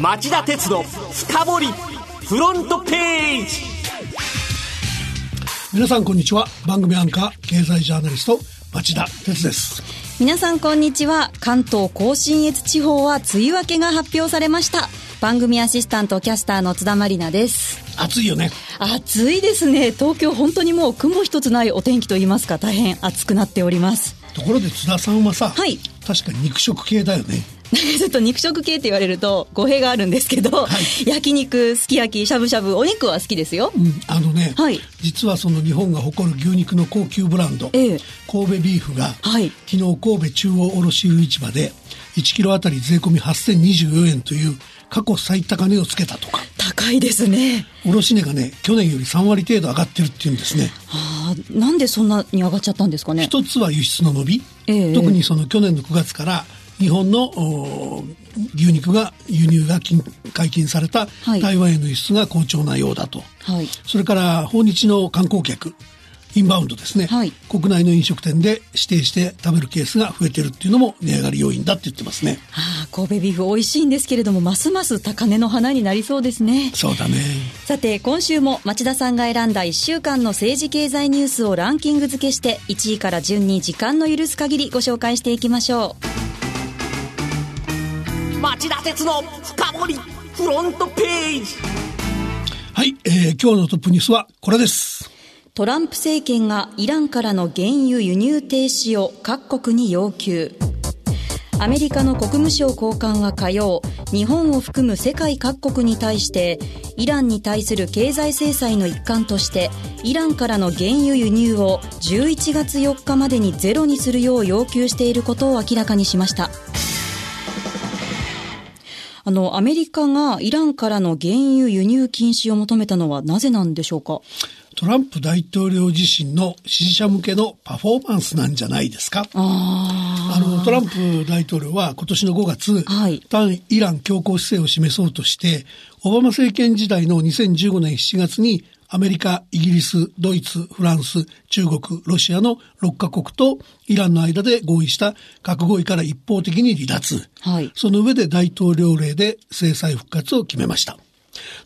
町田鉄の深掘りフロントページ。皆さんこんにちは。番組アンカー経済ジャーナリスト町田鉄です。皆さんこんにちは。関東甲信越地方は梅雨明けが発表されました。番組アシスタントキャスターの津田まりなです。暑いよね。暑いですね。東京本当にもう雲一つないお天気といいますか大変暑くなっております。ところで津田さんはさ、はい。確かに肉食系だよねちょっと肉食系って言われると語弊があるんですけど、はい。焼肉すき焼きしゃぶしゃぶお肉は好きですよ、うん、あのね、はい。実はその日本が誇る牛肉の高級ブランド、ええ。神戸ビーフが、はい。昨日神戸中央卸売市場で1キロあたり税込み8024円という過去最高値をつけたとか。高いですね。卸値がね去年より3割程度上がってるっていうんですね。はあなんでそんなに上がっちゃったんですかね。一つは輸出の伸び、ええ。特にその去年の9月から日本のお牛肉が輸入が禁解禁されたはい。台湾への輸出が好調なようだと、はい。それから訪日の観光客インバウンドですね、はい。国内の飲食店で指定して食べるケースが増えてるっていうのも値上がり要因だって言ってますね。ああ神戸ビーフ美味しいんですけれどもますます高値の花になりそうですね。そうだね。さて今週も町田さんが選んだ1週間の政治経済ニュースをランキング付けして1位から順に時間の許す限りご紹介していきましょう町田鉄の深掘りフロントページ。はい、えー今日のトップニュースはこれです。トランプ政権がイランからの原油輸入停止を各国に要求。アメリカの国務省高官は火曜日本を含む世界各国に対してイランに対する経済制裁の一環としてイランからの原油輸入を11月4日までにゼロにするよう要求していることを明らかにしましたあのアメリカがイランからの原油輸入禁止を求めたのはなぜなんでしょうか？トランプ大統領自身の支持者向けのパフォーマンスなんじゃないですか？ああのトランプ大統領は今年の5月、はい。対イラン強硬姿勢を示そうとして、オバマ政権時代の2015年7月にアメリカ、イギリス、ドイツ、フランス、中国、ロシアの6カ国とイランの間で合意した核合意から一方的に離脱。はいその上で大統領令で制裁復活を決めました。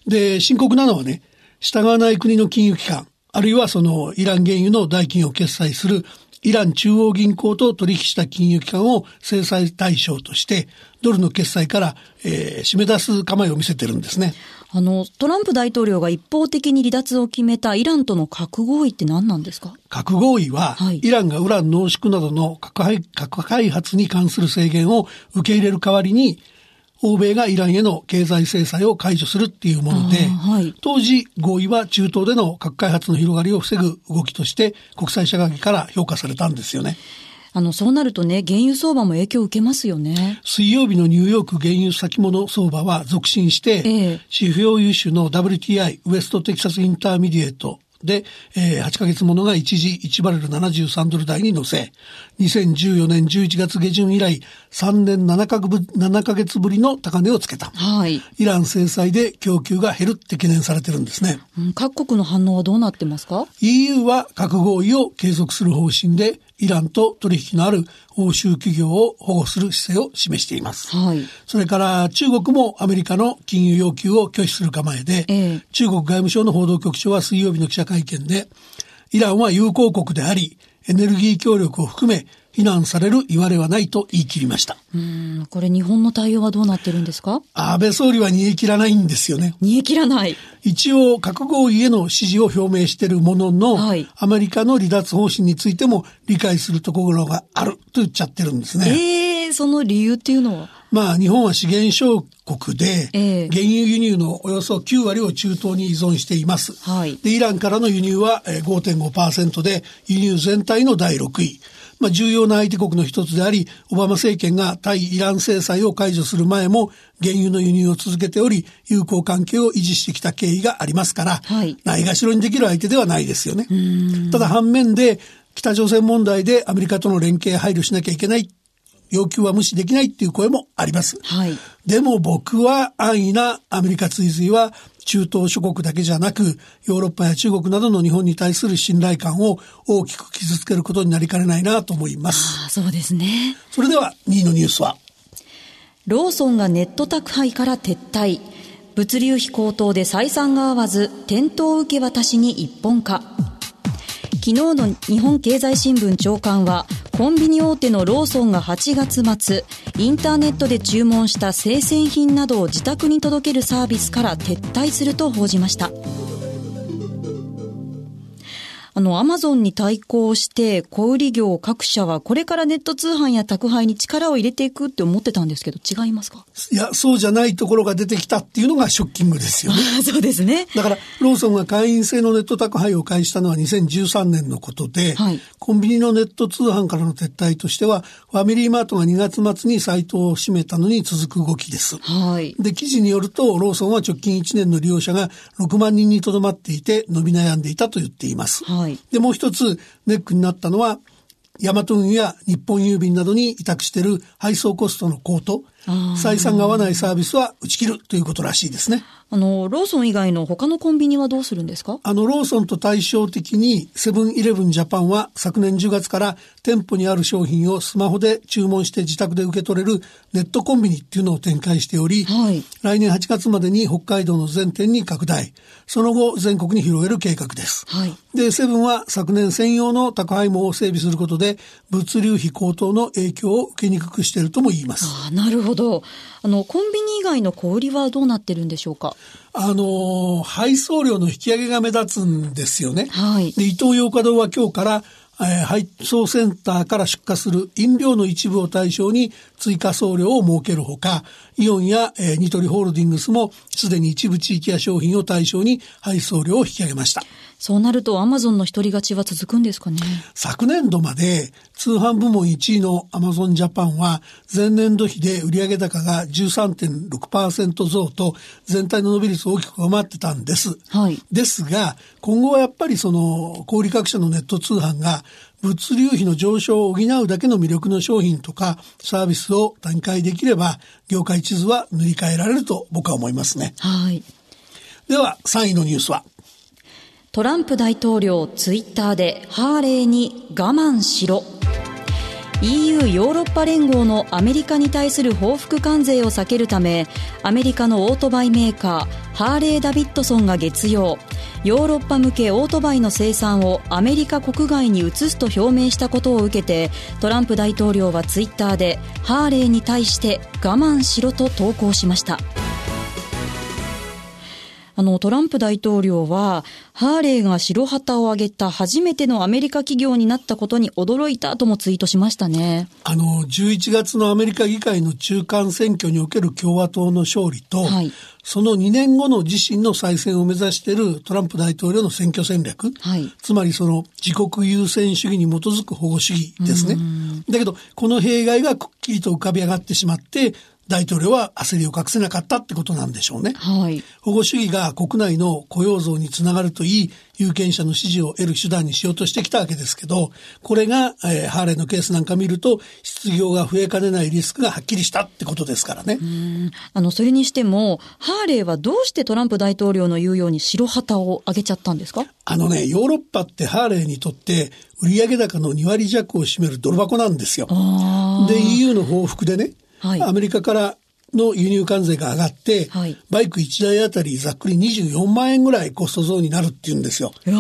で、深刻なのはね、従わない国の金融機関、あるいはそのイラン原油の代金を決済するイラン中央銀行と取引した金融機関を制裁対象として、ドルの決済から、えー締め出す構えを見せてるんですね。あの、トランプ大統領が一方的に離脱を決めたイランとの核合意って何なんですか？核合意は、はいイランがウラン濃縮などの核開核開発に関する制限を受け入れる代わりに、欧米がイランへの経済制裁を解除するっていうもので、はい当時合意は中東での核開発の広がりを防ぐ動きとして国際社会から評価されたんですよね。あの、そうなるとね、原油相場も影響を受けますよね。水曜日のニューヨーク原油先物相場は続伸して、ええ指標油種の WTI West Texas Intermediate で、えー8ヶ月ものが一時1バレル73ドル台に乗せ、2014年11月下旬以来3年7かぶ7ヶ月ぶりの高値をつけた。はい。イラン制裁で供給が減るって懸念されてるんですね。うん各国の反応はどうなってますか？EU は核合意を継続する方針で、イランと取引のある欧州企業を保護する姿勢を示しています。はい。それから中国もアメリカの金融要求を拒否する構えで、ええ中国外務省の報道局長は水曜日の記者会見で、イランは友好国であり、エネルギー協力を含め、非難される言われはないと言い切りました。うん、これ日本の対応はどうなってるんですか？安倍総理は煮え切らないんですよね。煮え切らない。一応核合意への支持を表明しているものの、はいアメリカの離脱方針についても理解するところがあると言っちゃってるんですね。ええその理由っていうのは？まあ日本は資源小国で、ええ原油輸入のおよそ9割を中東に依存しています。はいで、イランからの輸入はえー5.5%で、輸入全体の第6位。まあ、重要な相手国の一つであり、オバマ政権が対イラン制裁を解除する前も、原油の輸入を続けており、友好関係を維持してきた経緯がありますから、はいないがしろにできる相手ではないですよね。ただ反面で、北朝鮮問題でアメリカとの連携配慮しなきゃいけない要求は無視できないっていう声もあります。はい。でも僕は安易なアメリカ追随は中東諸国だけじゃなく、ヨーロッパや中国などの日本に対する信頼感を大きく傷つけることになりかねないなと思います。ああ、そうですね。それでは2位のニュースは？ローソンがネット宅配から撤退。物流費高騰で採算が合わず、店頭受け渡しに一本化。昨日の日本経済新聞長官は、コンビニ大手のローソンが8月末、インターネットで注文した生鮮品などを自宅に届けるサービスから撤退すると報じました。あの、アマゾンに対抗して、小売業各社はこれからネット通販や宅配に力を入れていくって思ってたんですけど、違いますか？いや、そうじゃないところが出てきたっていうのがショッキングですよね。そうですね。だから、ローソンが会員制のネット宅配を開始したのは2013年のことで、はい、コンビニのネット通販からの撤退としては、ファミリーマートが2月末にサイトを閉めたのに続く動きです。はい。で、記事によると、ローソンは直近1年の利用者が6万人にとどまっていて、伸び悩んでいたと言っています。はいはい、で、もう一つネックになったのは、ヤマト運や日本郵便などに委託している配送コストの高騰、採算が合わないサービスは打ち切るということらしいですね。あの、ローソン以外の他のコンビニはどうするんですか？あの、ローソンと対照的に、セブンイレブンジャパンは昨年10月から店舗にある商品をスマホで注文して自宅で受け取れるネットコンビニっていうのを展開しており、はい、来年8月までに北海道の全店に拡大、その後全国に広げる計画です。はい、で、セブンは昨年専用の宅配網を整備することで、物流費高騰の影響を受けにくくしているとも言います。あなるほど。あの、コンビニ以外の小売りはどうなってるんでしょうか？あの、配送料の引き上げが目立つんですよね。はい。で、伊東洋華堂は今日から、えー、配送センターから出荷する飲料の一部を対象に追加送料を設けるほか、イオンや、えー、ニトリホールディングスもすでに一部地域や商品を対象に配送料を引き上げました。そうなるとアマゾンの独り勝ちは続くんですかね？昨年度まで通販部門1位のアマゾンジャパンは前年度比で売上高が13.6%増と全体の伸び率を大きく上回ってたんです。はい。ですが今後はやっぱりその小売各社のネット通販が物流費の上昇を補うだけの魅力の商品とかサービスを展開できれば業界地図は塗り替えられると僕は思いますね。はい。では3位のニュースはトランプ大統領ツイッターでハーレーに我慢しろ。EU ヨーロッパ連合のアメリカに対する報復関税を避けるためアメリカのオートバイメーカーハーレー・ダビッドソンが月曜ヨーロッパ向けオートバイの生産をアメリカ国外に移すと表明したことを受けてトランプ大統領はツイッターでハーレーに対して我慢しろと投稿しました。あの、トランプ大統領は、ハーレーが白旗を上げた初めてのアメリカ企業になったことに驚いたともツイートしましたね。あの、11月のアメリカ議会の中間選挙における共和党の勝利と、はい、その2年後の自身の再選を目指しているトランプ大統領の選挙戦略、はい、つまりその自国優先主義に基づく保護主義ですね。だけど、この弊害がくっきりと浮かび上がってしまって、大統領は焦りを隠せなかったってことなんでしょうね。はい。保護主義が国内の雇用増につながるといい、有権者の支持を得る手段にしようとしてきたわけですけど、これが、えー、ハーレーのケースなんか見ると、失業が増えかねないリスクがはっきりしたってことですからね。あの、それにしても、ハーレーはどうしてトランプ大統領の言うように白旗を上げちゃったんですか？あのね、ヨーロッパってハーレーにとって売上高の2割弱を占めるドル箱なんですよ。で、EU の報復でね、はい、アメリカからの輸入関税が上がって、はい、バイク1台あたりざっくり24万円ぐらいコスト増になるっていうんですよ。これ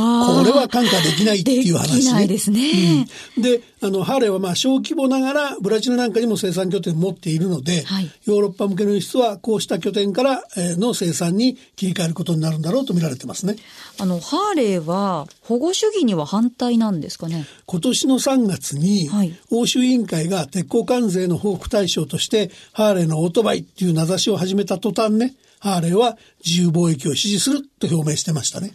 は看過できないっていう話ね。できないですね。うん、で、あの、ハーレーはまあ小規模ながらブラジルなんかにも生産拠点を持っているので、はい、ヨーロッパ向けの輸出はこうした拠点からの生産に切り替えることになるんだろうと見られてますね。あの、ハーレーは保護主義には反対なんですかね？今年の3月に、欧州委員会が鉄鋼関税の報復対象として、ハーレーのオートバイっていう名指しを始めた途端ね、ハーレーは自由貿易を支持すると表明してましたね。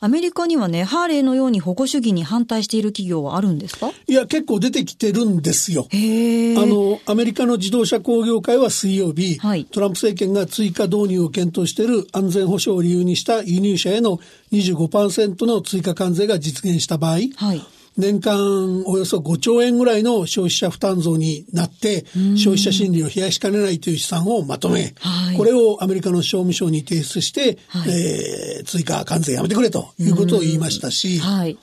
アメリカにはね、ハーレーのように保護主義に反対している企業はあるんですか？いや、結構出てきてるんですよ。あの、アメリカの自動車工業会は水曜日、はい、トランプ政権が追加導入を検討している安全保障を理由にした輸入車への25%の追加関税が実現した場合、はい年間およそ5兆円ぐらいの消費者負担増になって、消費者心理を冷やしかねないという試算をまとめ、はい、これをアメリカの商務省に提出して、はい、えー、追加関税やめてくれということを言いましたし、はい、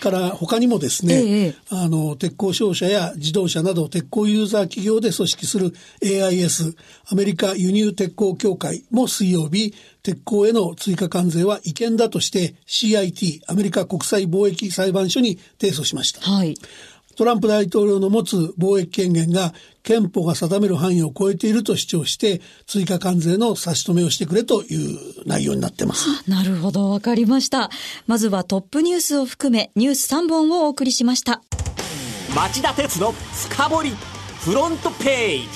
から他にもですね、ええあの、鉄鋼商社や自動車など鉄鋼ユーザー企業で組織する AIS、アメリカ輸入鉄鋼協会も水曜日、鉄鋼への追加関税は違憲だとして CIT、アメリカ国際貿易裁判所に提訴しました。はい。トランプ大統領の持つ貿易権限が憲法が定める範囲を超えていると主張して追加関税の差し止めをしてくれという内容になってます。なるほど、わかりました。まずはトップニュースを含めニュース3本をお送りしました。町田鉄の深掘りフロントページ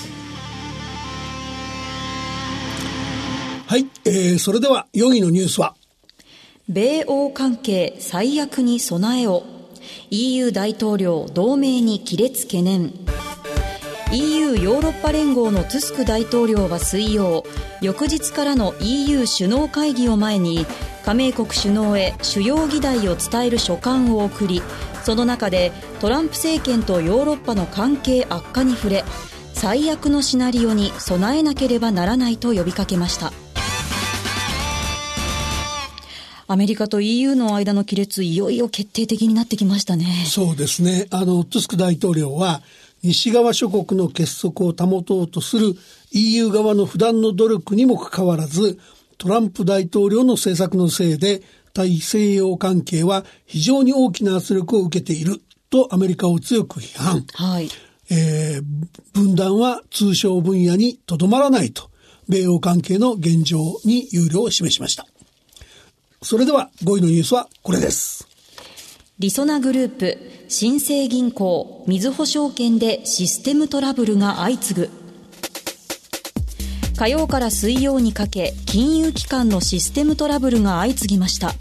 はい、えー、それでは4位のニュースは米欧関係最悪に備えを EU 大統領同盟に亀裂懸念。EU ヨーロッパ連合のトゥスク大統領は水曜翌日からの EU 首脳会議を前に加盟国首脳へ主要議題を伝える書簡を送りその中でトランプ政権とヨーロッパの関係悪化に触れ最悪のシナリオに備えなければならないと呼びかけました。アメリカと EU の間の亀裂いよいよ決定的になってきましたねそうですね。あの、トゥスク大統領は、西側諸国の結束を保とうとする EU 側の普段の努力にもかかわらず、トランプ大統領の政策のせいで、大西洋関係は非常に大きな圧力を受けているとアメリカを強く批判。はいえー分断は通商分野にとどまらないと、米欧関係の現状に憂慮を示しました。それでは5位のニュースはこれです。りそなグループ、新生銀行、みずほ証券でシステムトラブルが相次ぐ。火曜から水曜にかけ、金融機関のシステムトラブルが相次ぎました。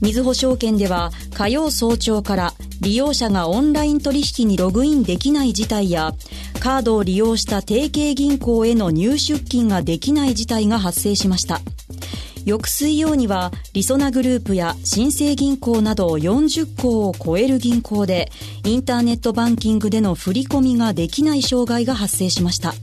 みずほ証券では火曜早朝から利用者がオンライン取引にログインできない事態やカードを利用した提携銀行への入出金ができない事態が発生しました。翌水曜にはりそなグループや新生銀行など40行を超える銀行でインターネットバンキングでの振り込みができない障害が発生しました。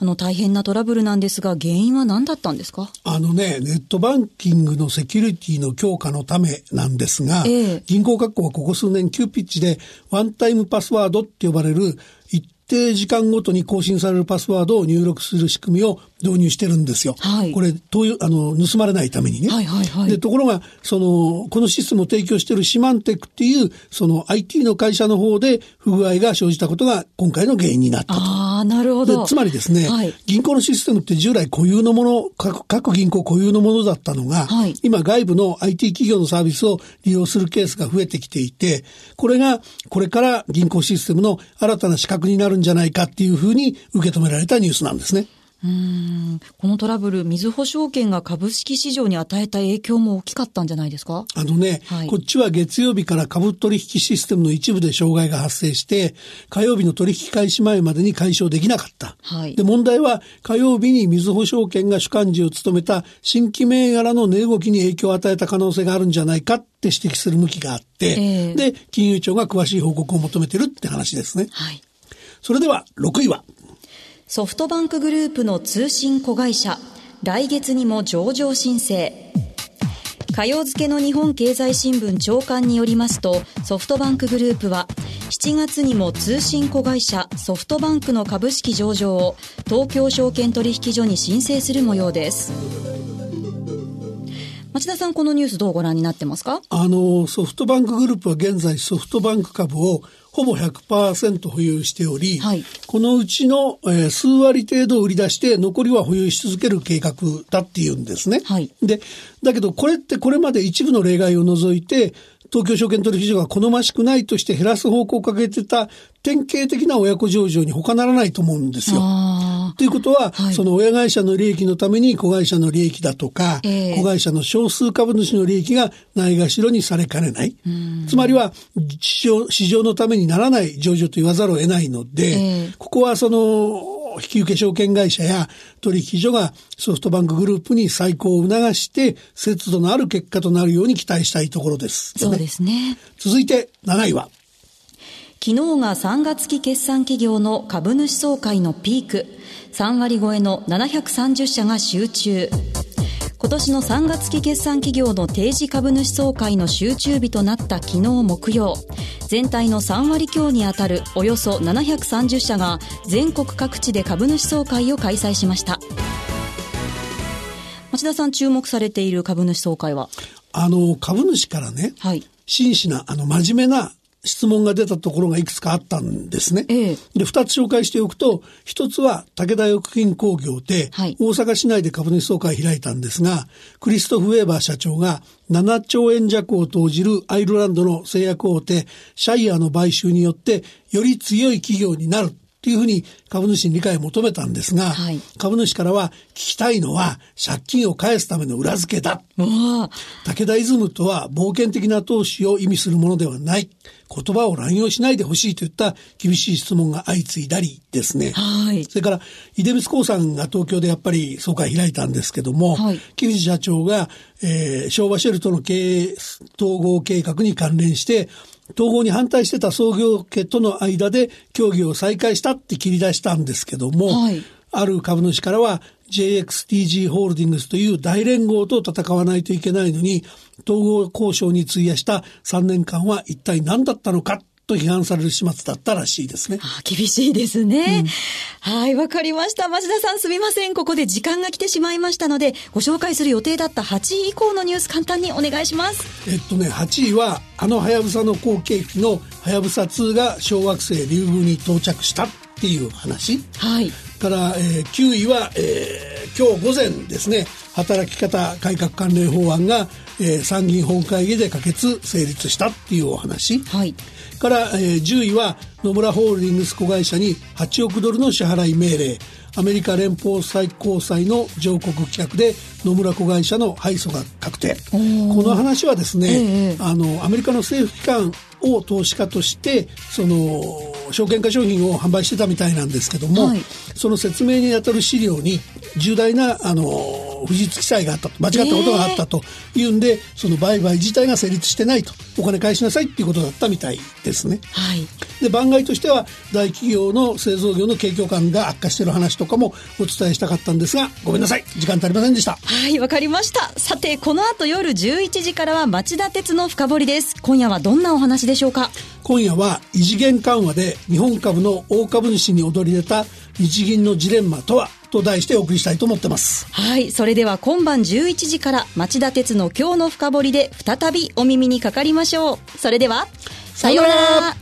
あの大変なトラブルなんですが原因は何だったんですか？あのね、ネットバンキングのセキュリティの強化のためなんですが、ええ。銀行各行はここ数年急ピッチでワンタイムパスワードって呼ばれる一定時間ごとに更新されるパスワードを入力する仕組みを導入してるんですよ。はいこれ、あの、盗まれないためにね。はいはいはいで、ところが、その、このシステムを提供しているシマンテックっていう、その IT の会社の方で不具合が生じたことが今回の原因になったと。ああなるほどでつまりですね、はい銀行のシステムって従来固有のもの、各各銀行固有のものだったのが、はい今外部の IT 企業のサービスを利用するケースが増えてきていて、これがこれから銀行システムの新たな仕掛けになるんじゃないかっていうふうに受け止められたニュースなんですね。このトラブルみずほ証券が株式市場に与えた影響も大きかったんじゃないですか？あのね、はいこっちは月曜日から株取引システムの一部で障害が発生して、火曜日の取引開始前までに解消できなかった。はいで、問題は火曜日にみずほ証券が主幹事を務めた新規銘柄の値動きに影響を与えた可能性があるんじゃないかって指摘する向きがあって、ええで、金融庁が詳しい報告を求めてるって話ですね。はいそれでは6位は、ソフトバンクグループの通信子会社、来月にも上場申請。火曜付けの日本経済新聞長官によりますと、ソフトバンクグループは、7月にも通信子会社ソフトバンクの株式上場を東京証券取引所に申請する模様です。町田さん、このニュースどうご覧になってますか？あの、ソフトバンクグループは現在ソフトバンク株をほぼ100%保有しており、はいこのうちの、えー数割程度を売り出して残りは保有し続ける計画だっていうんですね。はいで、だけどこれってこれまで一部の例外を除いて、東京証券取引所が好ましくないとして減らす方向をかけてた典型的な親子上場に他ならないと思うんですよ。あということは、はい。その親会社の利益のために子会社の利益だとか、ええ。子会社の少数株主の利益がないがしろにされかねない。つまりは市場、市場のためにならない上場と言わざるを得ないので、ええ。ここはその、引き受け証券会社や取引所がソフトバンクグループに再興を促して、節度のある結果となるように期待したいところです、そうですね。続いて7位は、昨日が3月期決算企業の株主総会のピーク。3割超えの730社が集中。今今年の3月期決算企業の定時株主総会の集中日となった昨日木曜。全体の3割強にあたるおよそ730社が全国各地で株主総会を開催しました。町田さん注目されている株主総会は？あの、株主からね、はい。真摯な、あの、真面目な質問が出たところがいくつかあったんですね。ええで、二つ紹介しておくと、一つは武田薬品工業で、はい大阪市内で株主総会を開いたんですが、クリストフ・ウェーバー社長が7兆円弱を投じるアイルランドの製薬大手、シャイアーの買収によって、より強い企業になる。っていうふうに株主に理解を求めたんですが、はい株主からは聞きたいのは借金を返すための裏付けだ。武田イズムとは冒険的な投資を意味するものではない。言葉を乱用しないでほしいといった厳しい質問が相次いだりですね。はいそれから、出光興産が東京でやっぱり総会開いたんですけども、はい木藤社長が、えー昭和シェルとの経営統合計画に関連して、統合に反対してた創業家との間で協議を再開したって切り出したんですけども、はい。ある株主からは JXTG ホールディングスという大連合と戦わないといけないのに、統合交渉に費やした3年間は一体何だったのかと批判される始末だったらしいですね。あ厳しいですね。はい、わかりました。町田さんすみません。ここで時間が来てしまいましたので、ご紹介する予定だった8位以降のニュース簡単にお願いします。えっとね、8位は、あのはやぶさの後継機のはやぶさ2が小惑星リュウグウに到着したっていう話。はい。から、えー9位は、えー今日午前ですね、働き方改革関連法案が、えー参議院本会議で可決成立したっていうお話。はい。から、えー10位は野村ホールディングス子会社に8億ドルの支払い命令。アメリカ連邦最高裁の上告棄却で野村子会社の敗訴が確定。この話はですね、ええあのアメリカの政府機関を投資家としてその証券化商品を販売してたみたいなんですけども、はい。その説明にあたる資料に重大なあの不実記載があったと間違ったことがあったというんで、その売買自体が成立してないとお金返しなさいっていうことだったみたいですね。はい。で番外としては大企業の製造業の景況感が悪化している話とかもお伝えしたかったんですがごめんなさい時間足りませんでしたはい、わかりました。さて、この後夜11時からは町田鉄の深掘りです。今夜はどんなお話でしょうか？今夜は異次元緩和で日本株の大株主に躍り出た日銀のジレンマとは？と題してお送りしたいと思ってますはい。それでは今晩11時から町田鉄の今日の深掘りで再びお耳にかかりましょう。それでは、さようなら